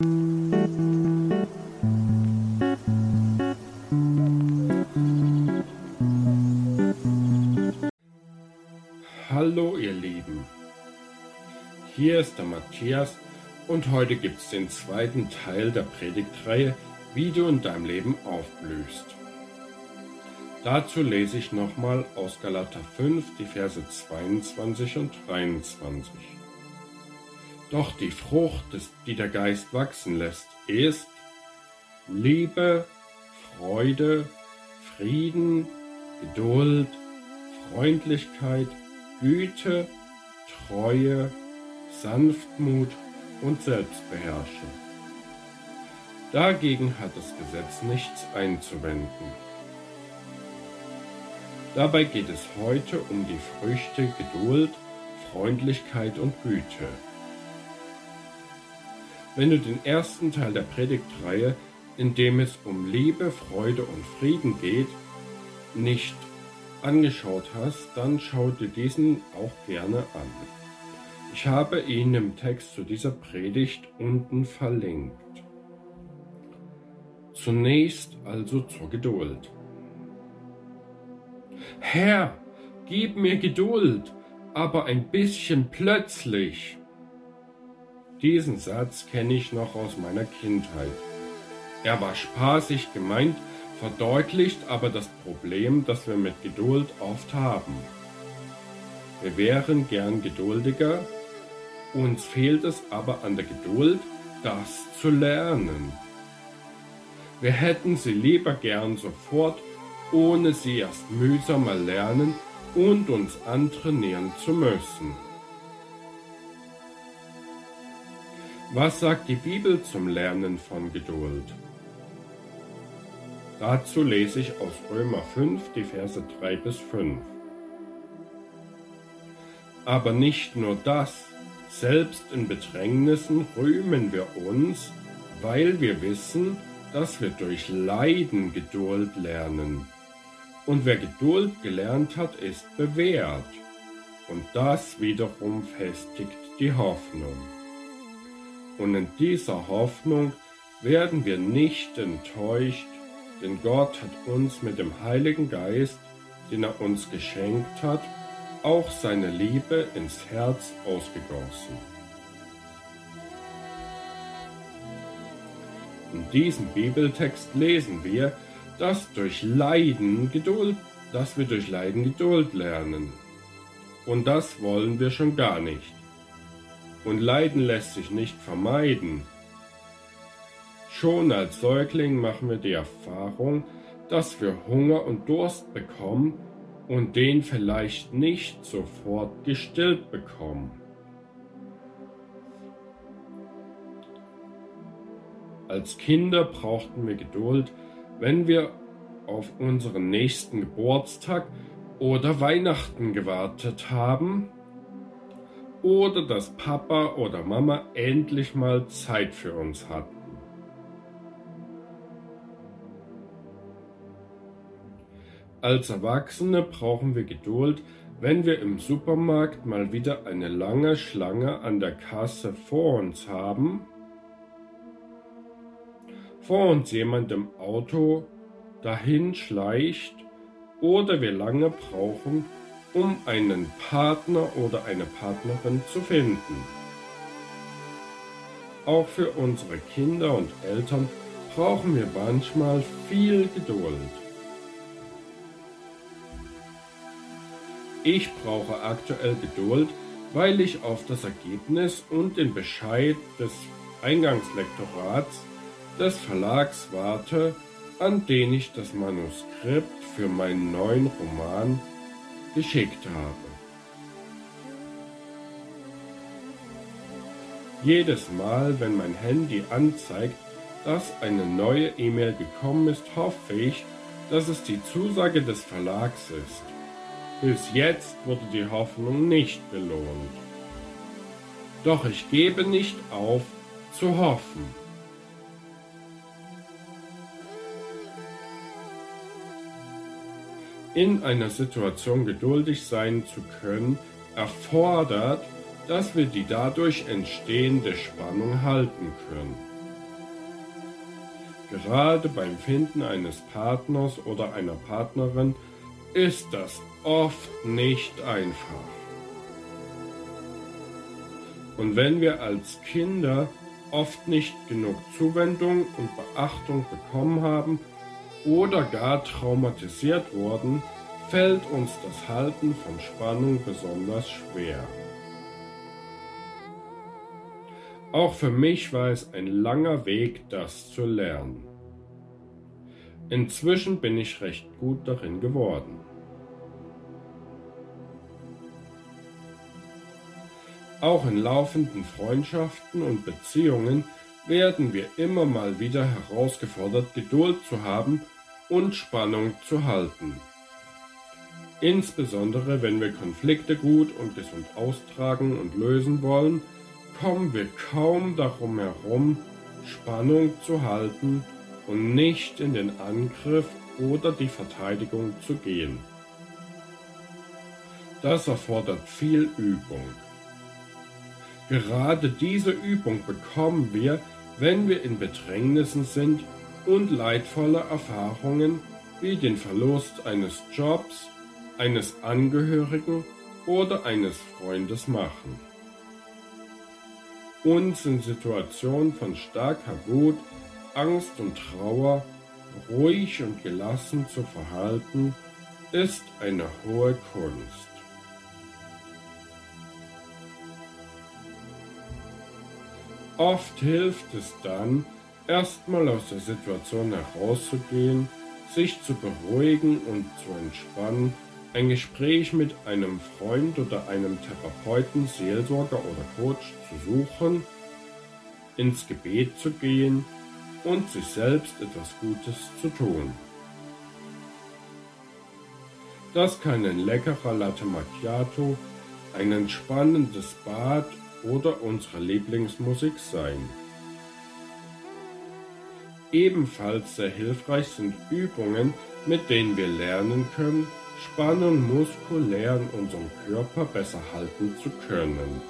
Hallo ihr Lieben, hier ist der Matthias und heute gibt es den zweiten Teil der Predigtreihe, wie du in deinem Leben aufblühst. Dazu lese ich nochmal aus Galater 5 die Verse 22 und 23. Doch die Frucht, die der Geist wachsen lässt, ist Liebe, Freude, Frieden, Geduld, Freundlichkeit, Güte, Treue, Sanftmut und Selbstbeherrschung. Dagegen hat das Gesetz nichts einzuwenden. Dabei geht es heute um die Früchte Geduld, Freundlichkeit und Güte. Wenn du den ersten Teil der Predigtreihe, in dem es um Liebe, Freude und Frieden geht, nicht angeschaut hast, dann schau dir diesen auch gerne an. Ich habe ihn im Text zu dieser Predigt unten verlinkt. Zunächst also zur Geduld. Herr, gib mir Geduld, aber ein bisschen plötzlich. Diesen Satz kenne ich noch aus meiner Kindheit. Er war spaßig gemeint, verdeutlicht aber das Problem, das wir mit Geduld oft haben. Wir wären gern geduldiger, uns fehlt es aber an der Geduld, das zu lernen. Wir hätten sie lieber gern sofort, ohne sie erst mühsamer lernen und uns antrainieren zu müssen. Was sagt die Bibel zum Lernen von Geduld? Dazu lese ich aus Römer 5 die Verse 3 bis 5. Aber nicht nur das, selbst in Bedrängnissen rühmen wir uns, weil wir wissen, dass wir durch Leiden Geduld lernen. Und wer Geduld gelernt hat, ist bewährt. Und das wiederum festigt die Hoffnung. Und in dieser Hoffnung werden wir nicht enttäuscht, denn Gott hat uns mit dem Heiligen Geist, den er uns geschenkt hat, auch seine Liebe ins Herz ausgegossen. In diesem Bibeltext lesen wir, dass durch Leiden Geduld, dass wir durch Leiden Geduld lernen. Und das wollen wir schon gar nicht. Und Leiden lässt sich nicht vermeiden. Schon als Säugling machen wir die Erfahrung, dass wir Hunger und Durst bekommen und den vielleicht nicht sofort gestillt bekommen. Als Kinder brauchten wir Geduld, wenn wir auf unseren nächsten Geburtstag oder Weihnachten gewartet haben oder dass Papa oder Mama endlich mal Zeit für uns hatten. Als Erwachsene brauchen wir Geduld, wenn wir im Supermarkt mal wieder eine lange Schlange an der Kasse vor uns haben, vor uns jemand im Auto dahin schleicht oder wir lange brauchen, um einen Partner oder eine Partnerin zu finden. Auch für unsere Kinder und Eltern brauchen wir manchmal viel Geduld. Ich brauche aktuell Geduld, weil ich auf das Ergebnis und den Bescheid des Eingangslektorats des Verlags warte, an den ich das Manuskript für meinen neuen Roman geschickt habe. Jedes Mal, wenn mein Handy anzeigt, dass eine neue E-Mail gekommen ist, hoffe ich, dass es die Zusage des Verlags ist. Bis jetzt wurde die Hoffnung nicht belohnt. Doch ich gebe nicht auf zu hoffen. In einer Situation geduldig sein zu können, erfordert, dass wir die dadurch entstehende Spannung halten können. Gerade beim Finden eines Partners oder einer Partnerin ist das oft nicht einfach. Und wenn wir als Kinder oft nicht genug Zuwendung und Beachtung bekommen haben oder gar traumatisiert wurden, fällt uns das Halten von Spannung besonders schwer. Auch für mich war es ein langer Weg, das zu lernen. Inzwischen bin ich recht gut darin geworden. Auch in laufenden Freundschaften und Beziehungen werden wir immer mal wieder herausgefordert, Geduld zu haben und Spannung zu halten. Insbesondere wenn wir Konflikte gut und gesund austragen und lösen wollen, kommen wir kaum darum herum, Spannung zu halten und nicht in den Angriff oder die Verteidigung zu gehen. Das erfordert viel Übung. Gerade diese Übung bekommen wir, wenn wir in Bedrängnissen sind und leidvolle Erfahrungen wie den Verlust eines Jobs, eines Angehörigen oder eines Freundes machen. Uns in Situationen von starker Wut, Angst und Trauer ruhig und gelassen zu verhalten, ist eine hohe Kunst. Oft hilft es dann, erstmal aus der Situation herauszugehen, sich zu beruhigen und zu entspannen, ein Gespräch mit einem Freund oder einem Therapeuten, Seelsorger oder Coach zu suchen, ins Gebet zu gehen und sich selbst etwas Gutes zu tun. Das kann ein leckerer Latte Macchiato, ein entspannendes Bad oder unsere Lieblingsmusik sein. Ebenfalls sehr hilfreich sind Übungen, mit denen wir lernen können, Spannung muskulär in unserem Körper besser halten zu können.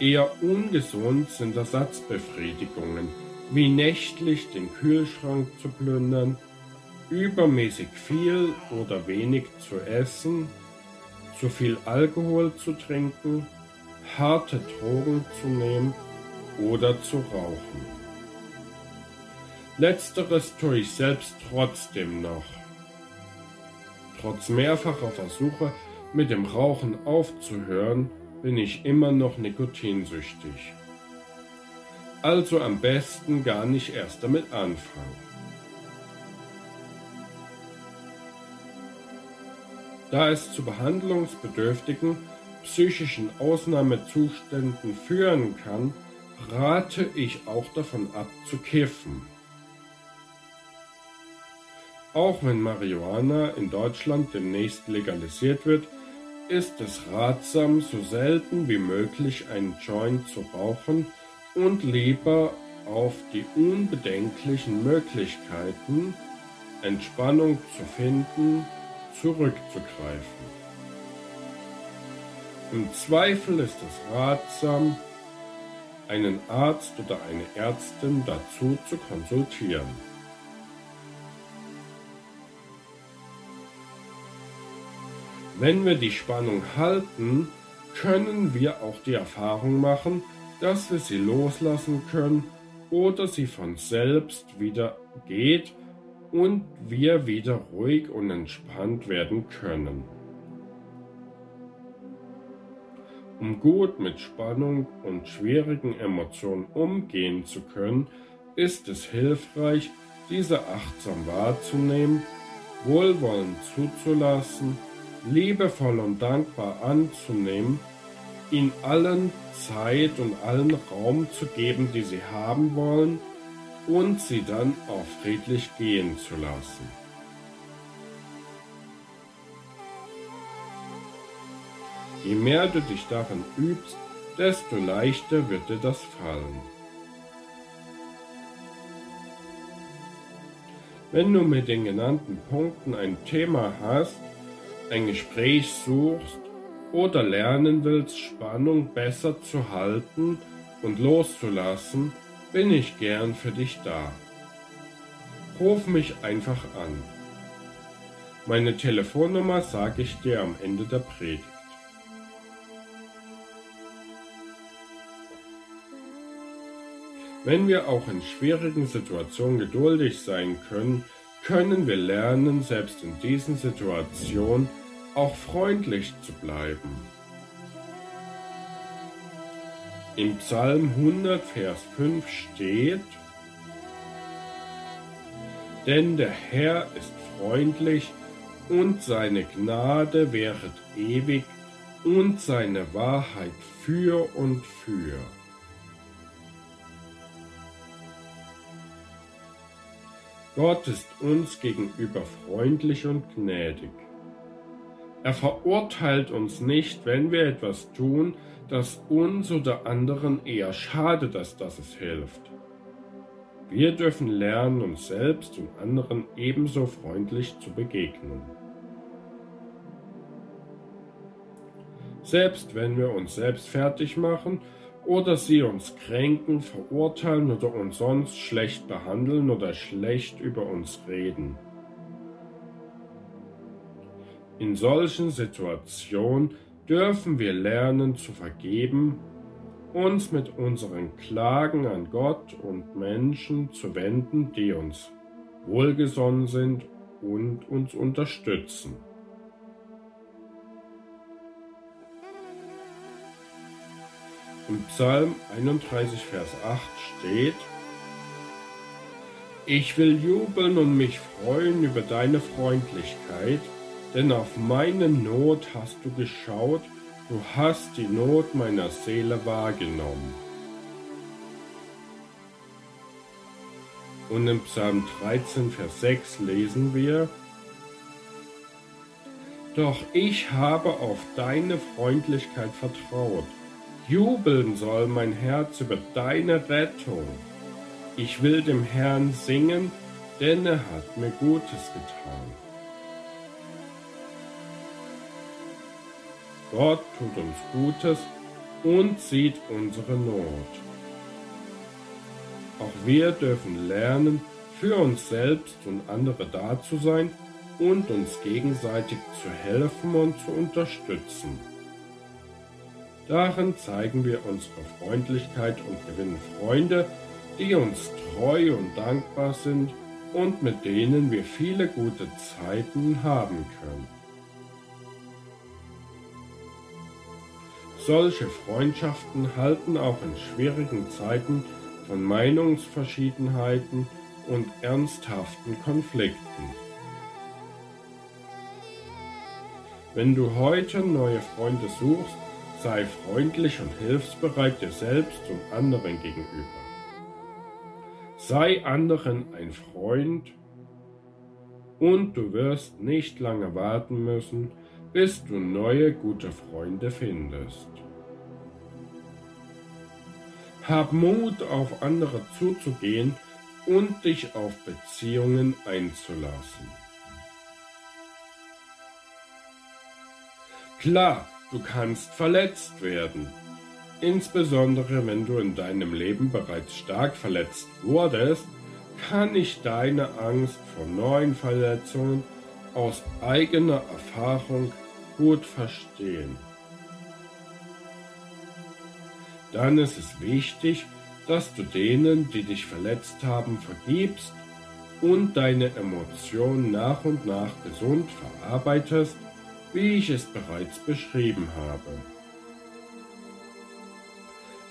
Eher ungesund sind Ersatzbefriedigungen, wie nächtlich den Kühlschrank zu plündern, übermäßig viel oder wenig zu essen, zu viel Alkohol zu trinken, harte Drogen zu nehmen oder zu rauchen. Letzteres tue ich selbst trotzdem noch. Trotz mehrfacher Versuche, mit dem Rauchen aufzuhören, bin ich immer noch nikotinsüchtig. Also am besten gar nicht erst damit anfangen. Da es zu behandlungsbedürftigen psychischen Ausnahmezuständen führen kann, rate ich auch davon ab zu kiffen. Auch wenn Marihuana in Deutschland demnächst legalisiert wird, ist es ratsam, so selten wie möglich einen Joint zu rauchen und lieber auf die unbedenklichen Möglichkeiten, Entspannung zu finden, zurückzugreifen. Im Zweifel ist es ratsam, einen Arzt oder eine Ärztin dazu zu konsultieren. Wenn wir die Spannung halten, können wir auch die Erfahrung machen, dass wir sie loslassen können oder sie von selbst wieder geht und wir wieder ruhig und entspannt werden können. Um gut mit Spannung und schwierigen Emotionen umgehen zu können, ist es hilfreich, diese achtsam wahrzunehmen, wohlwollend zuzulassen, liebevoll und dankbar anzunehmen, ihnen allen Zeit und allen Raum zu geben, die sie haben wollen, und sie dann auch friedlich gehen zu lassen. Je mehr du dich darin übst, desto leichter wird dir das fallen. Wenn du mit den genannten Punkten ein Thema hast, ein Gespräch suchst oder lernen willst, Spannung besser zu halten und loszulassen, bin ich gern für dich da. Ruf mich einfach an. Meine Telefonnummer sage ich dir am Ende der Predigt. Wenn wir auch in schwierigen Situationen geduldig sein können, können wir lernen, selbst in diesen Situationen auch freundlich zu bleiben. Im Psalm 100, Vers 5 steht, Denn der Herr ist freundlich und seine Gnade währet ewig und seine Wahrheit für und für. Gott ist uns gegenüber freundlich und gnädig. Er verurteilt uns nicht, wenn wir etwas tun, das uns oder anderen eher schadet, als dass es hilft. Wir dürfen lernen, uns selbst und anderen ebenso freundlich zu begegnen. Selbst wenn wir uns selbst fertig machen oder sie uns kränken, verurteilen oder uns sonst schlecht behandeln oder schlecht über uns reden. In solchen Situationen dürfen wir lernen zu vergeben, uns mit unseren Klagen an Gott und Menschen zu wenden, die uns wohlgesonnen sind und uns unterstützen. Im Psalm 31, Vers 8 steht, Ich will jubeln und mich freuen über deine Freundlichkeit, denn auf meine Not hast du geschaut, du hast die Not meiner Seele wahrgenommen. Und im Psalm 13, Vers 6 lesen wir, Doch ich habe auf deine Freundlichkeit vertraut Jubeln soll mein Herz über deine Rettung. Ich will dem Herrn singen, denn er hat mir Gutes getan. Gott tut uns Gutes und sieht unsere Not. Auch wir dürfen lernen, für uns selbst und andere da zu sein und uns gegenseitig zu helfen und zu unterstützen. Darin zeigen wir unsere Freundlichkeit und gewinnen Freunde, die uns treu und dankbar sind und mit denen wir viele gute Zeiten haben können. Solche Freundschaften halten auch in schwierigen Zeiten von Meinungsverschiedenheiten und ernsthaften Konflikten. Wenn du heute neue Freunde suchst, Sei freundlich und hilfsbereit dir selbst und anderen gegenüber. Sei anderen ein Freund und du wirst nicht lange warten müssen, bis du neue gute Freunde findest. Hab Mut, auf andere zuzugehen und dich auf Beziehungen einzulassen. Klar, Du kannst verletzt werden. Insbesondere wenn du in deinem Leben bereits stark verletzt wurdest, kann ich deine Angst vor neuen Verletzungen aus eigener Erfahrung gut verstehen. Dann ist es wichtig, dass du denen, die dich verletzt haben, vergibst und deine Emotionen nach und nach gesund verarbeitest wie ich es bereits beschrieben habe.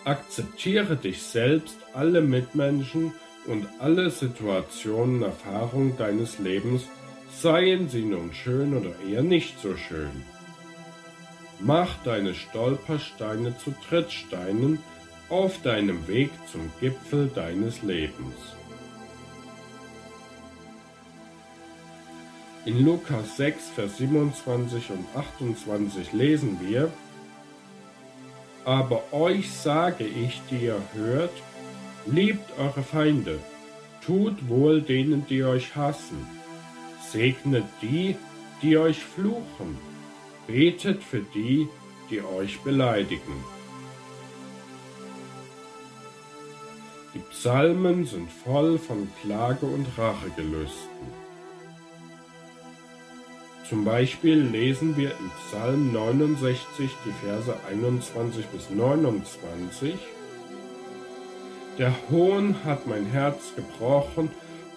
Akzeptiere dich selbst, alle Mitmenschen und alle Situationen, Erfahrungen deines Lebens, seien sie nun schön oder eher nicht so schön. Mach deine Stolpersteine zu Trittsteinen auf deinem Weg zum Gipfel deines Lebens. In Lukas 6, Vers 27 und 28 lesen wir, Aber euch sage ich, die ihr hört, liebt eure Feinde, tut wohl denen, die euch hassen, segnet die, die euch fluchen, betet für die, die euch beleidigen. Die Psalmen sind voll von Klage und Rachegelüsten. Zum Beispiel lesen wir im Psalm 69 die Verse 21 bis 29. Der Hohn hat mein Herz gebrochen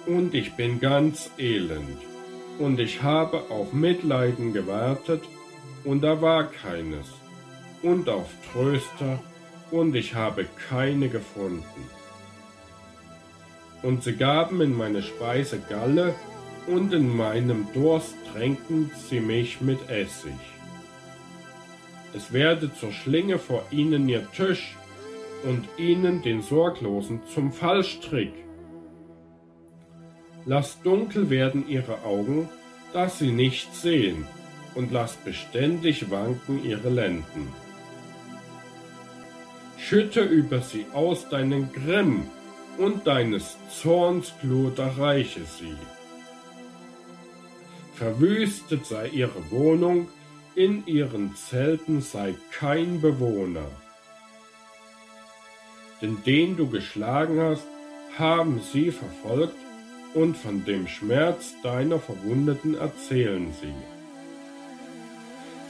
und ich bin ganz elend. Und ich habe auf Mitleiden gewartet und da war keines. Und auf Tröster und ich habe keine gefunden. Und sie gaben in meine Speise Galle und in meinem Durst tränken sie mich mit Essig. Es werde zur Schlinge vor ihnen ihr Tisch und ihnen den Sorglosen zum Fallstrick. Lass dunkel werden ihre Augen, dass sie nicht sehen, und lass beständig wanken ihre Lenden. Schütte über sie aus deinen Grimm, und deines Zorns Glut erreiche sie. Verwüstet sei ihre Wohnung, in ihren Zelten sei kein Bewohner. Denn den du geschlagen hast, haben sie verfolgt, und von dem Schmerz deiner Verwundeten erzählen sie.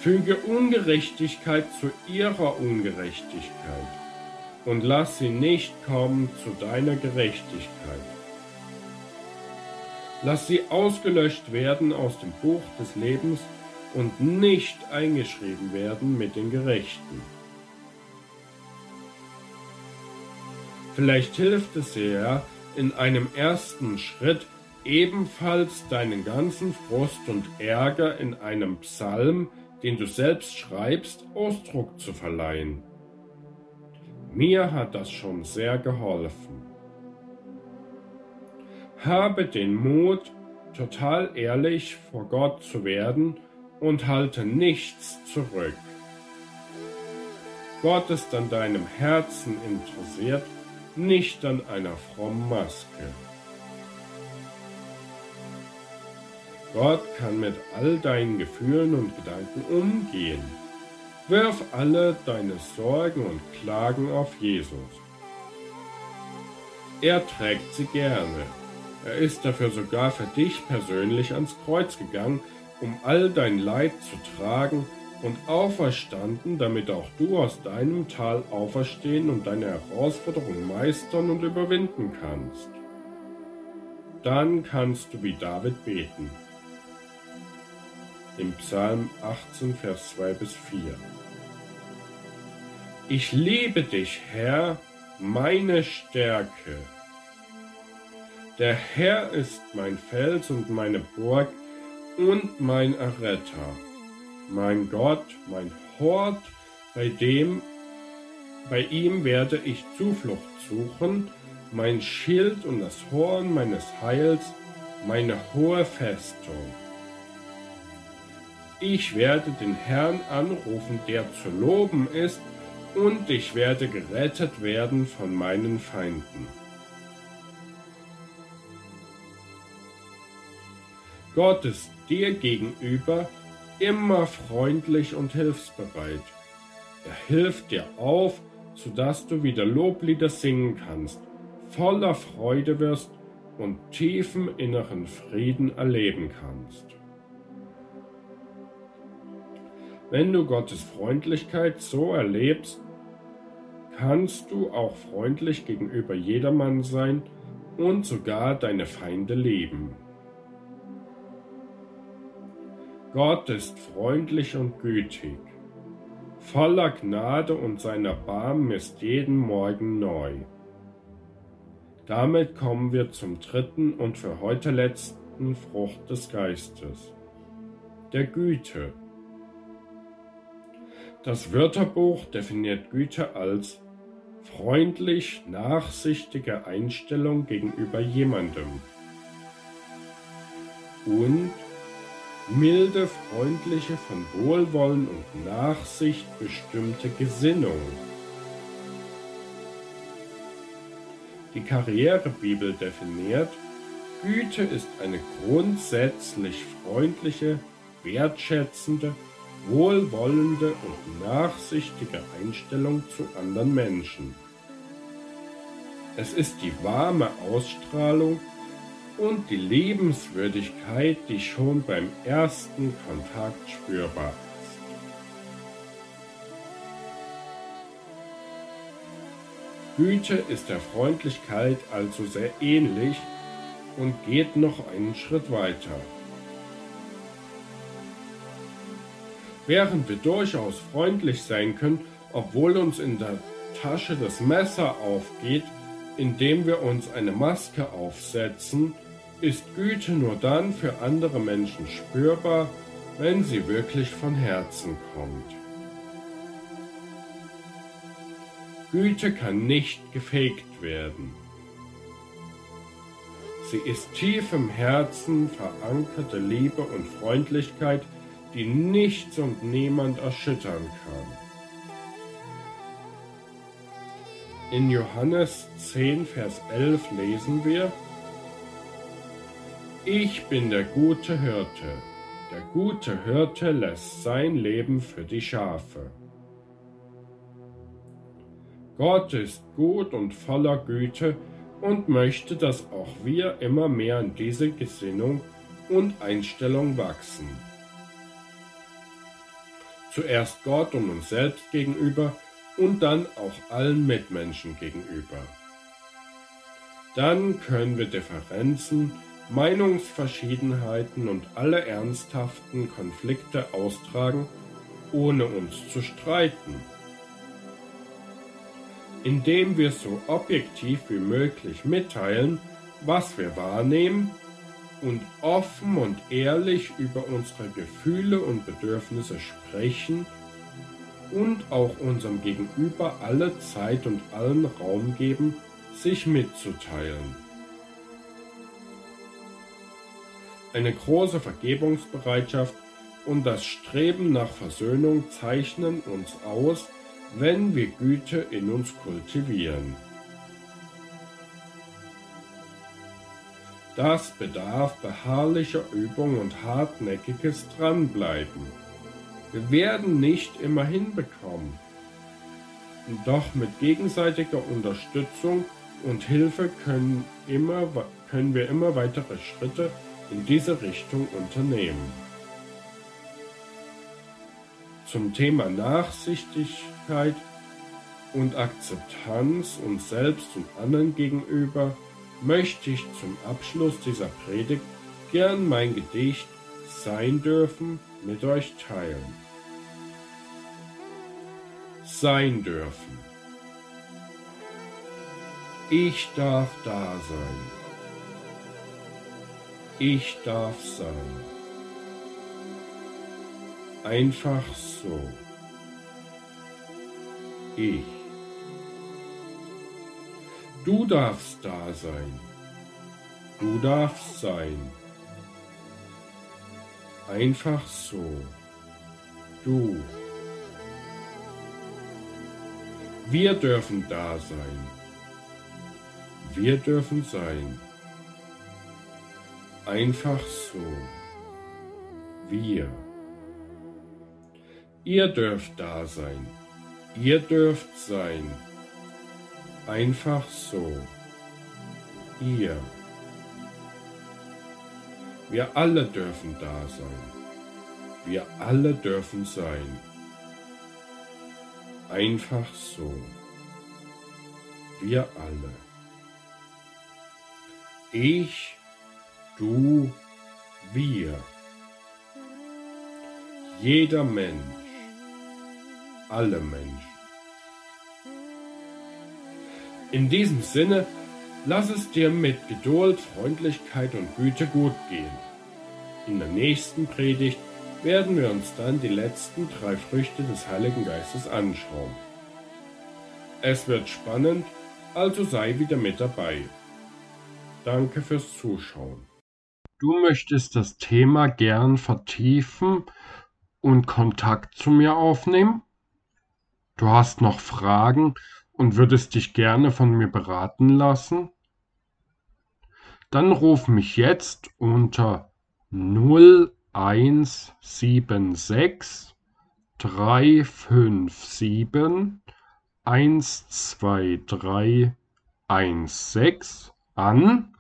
Füge Ungerechtigkeit zu ihrer Ungerechtigkeit und lass sie nicht kommen zu deiner Gerechtigkeit. Lass sie ausgelöscht werden aus dem Buch des Lebens und nicht eingeschrieben werden mit den Gerechten. Vielleicht hilft es dir in einem ersten Schritt ebenfalls deinen ganzen Frust und Ärger in einem Psalm, den du selbst schreibst, Ausdruck zu verleihen. Mir hat das schon sehr geholfen. Habe den Mut, total ehrlich vor Gott zu werden und halte nichts zurück. Gott ist an deinem Herzen interessiert, nicht an einer frommen Maske. Gott kann mit all deinen Gefühlen und Gedanken umgehen. Wirf alle deine Sorgen und Klagen auf Jesus. Er trägt sie gerne. Er ist dafür sogar für dich persönlich ans Kreuz gegangen, um all dein Leid zu tragen und auferstanden, damit auch du aus deinem Tal auferstehen und deine Herausforderungen meistern und überwinden kannst. Dann kannst du wie David beten. Im Psalm 18, Vers 2 bis 4. Ich liebe dich, Herr, meine Stärke. Der Herr ist mein Fels und meine Burg und mein Erretter, mein Gott, mein Hort, bei dem, bei ihm werde ich Zuflucht suchen, mein Schild und das Horn meines Heils, meine hohe Festung. Ich werde den Herrn anrufen, der zu loben ist, und ich werde gerettet werden von meinen Feinden. Gott ist dir gegenüber immer freundlich und hilfsbereit. Er hilft dir auf, sodass du wieder Loblieder singen kannst, voller Freude wirst und tiefen inneren Frieden erleben kannst. Wenn du Gottes Freundlichkeit so erlebst, kannst du auch freundlich gegenüber jedermann sein und sogar deine Feinde lieben. Gott ist freundlich und gütig, voller Gnade und seiner Barm ist jeden Morgen neu. Damit kommen wir zum dritten und für heute letzten Frucht des Geistes, der Güte. Das Wörterbuch definiert Güte als freundlich nachsichtige Einstellung gegenüber jemandem und milde, freundliche, von Wohlwollen und Nachsicht bestimmte Gesinnung. Die Karrierebibel definiert, Güte ist eine grundsätzlich freundliche, wertschätzende, wohlwollende und nachsichtige Einstellung zu anderen Menschen. Es ist die warme Ausstrahlung und die Lebenswürdigkeit, die schon beim ersten Kontakt spürbar ist. Güte ist der Freundlichkeit also sehr ähnlich und geht noch einen Schritt weiter. Während wir durchaus freundlich sein können, obwohl uns in der Tasche das Messer aufgeht, indem wir uns eine Maske aufsetzen, ist Güte nur dann für andere Menschen spürbar, wenn sie wirklich von Herzen kommt. Güte kann nicht gefegt werden. Sie ist tief im Herzen verankerte Liebe und Freundlichkeit, die nichts und niemand erschüttern kann. In Johannes 10, Vers 11 lesen wir, Ich bin der gute Hirte. Der gute Hirte lässt sein Leben für die Schafe. Gott ist gut und voller Güte und möchte, dass auch wir immer mehr in diese Gesinnung und Einstellung wachsen. Zuerst Gott und uns selbst gegenüber und dann auch allen Mitmenschen gegenüber. Dann können wir Differenzen, Meinungsverschiedenheiten und alle ernsthaften Konflikte austragen, ohne uns zu streiten. Indem wir so objektiv wie möglich mitteilen, was wir wahrnehmen und offen und ehrlich über unsere Gefühle und Bedürfnisse sprechen und auch unserem Gegenüber alle Zeit und allen Raum geben, sich mitzuteilen. Eine große Vergebungsbereitschaft und das Streben nach Versöhnung zeichnen uns aus, wenn wir Güte in uns kultivieren. Das bedarf beharrlicher Übung und hartnäckiges Dranbleiben. Wir werden nicht immer hinbekommen. Doch mit gegenseitiger Unterstützung und Hilfe können, immer, können wir immer weitere Schritte in diese Richtung unternehmen. Zum Thema Nachsichtigkeit und Akzeptanz uns selbst und anderen gegenüber möchte ich zum Abschluss dieser Predigt gern mein Gedicht Sein dürfen mit euch teilen. Sein dürfen. Ich darf da sein. Ich darf sein. Einfach so. Ich. Du darfst da sein. Du darfst sein. Einfach so. Du. Wir dürfen da sein. Wir dürfen sein. Einfach so. Wir. Ihr dürft da sein. Ihr dürft sein. Einfach so. Ihr. Wir alle dürfen da sein. Wir alle dürfen sein. Einfach so. Wir alle. Ich, du, wir. Jeder Mensch. Alle Menschen. In diesem Sinne, lass es dir mit Geduld, Freundlichkeit und Güte gut gehen. In der nächsten Predigt werden wir uns dann die letzten drei Früchte des Heiligen Geistes anschauen. Es wird spannend, also sei wieder mit dabei. Danke fürs Zuschauen. Du möchtest das Thema gern vertiefen und Kontakt zu mir aufnehmen? Du hast noch Fragen und würdest dich gerne von mir beraten lassen? Dann ruf mich jetzt unter 0 eins sieben sechs drei fünf sieben eins zwei drei 16 an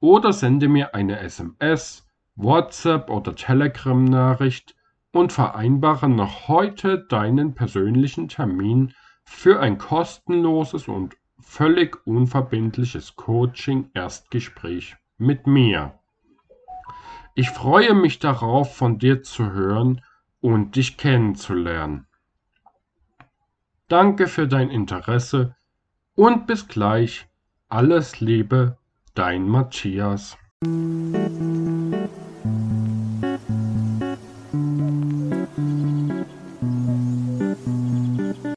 oder sende mir eine SMS, WhatsApp oder Telegram-Nachricht und vereinbare noch heute deinen persönlichen Termin für ein kostenloses und völlig unverbindliches Coaching-Erstgespräch mit mir. Ich freue mich darauf, von dir zu hören und dich kennenzulernen. Danke für dein Interesse und bis gleich. Alles Liebe, dein Matthias.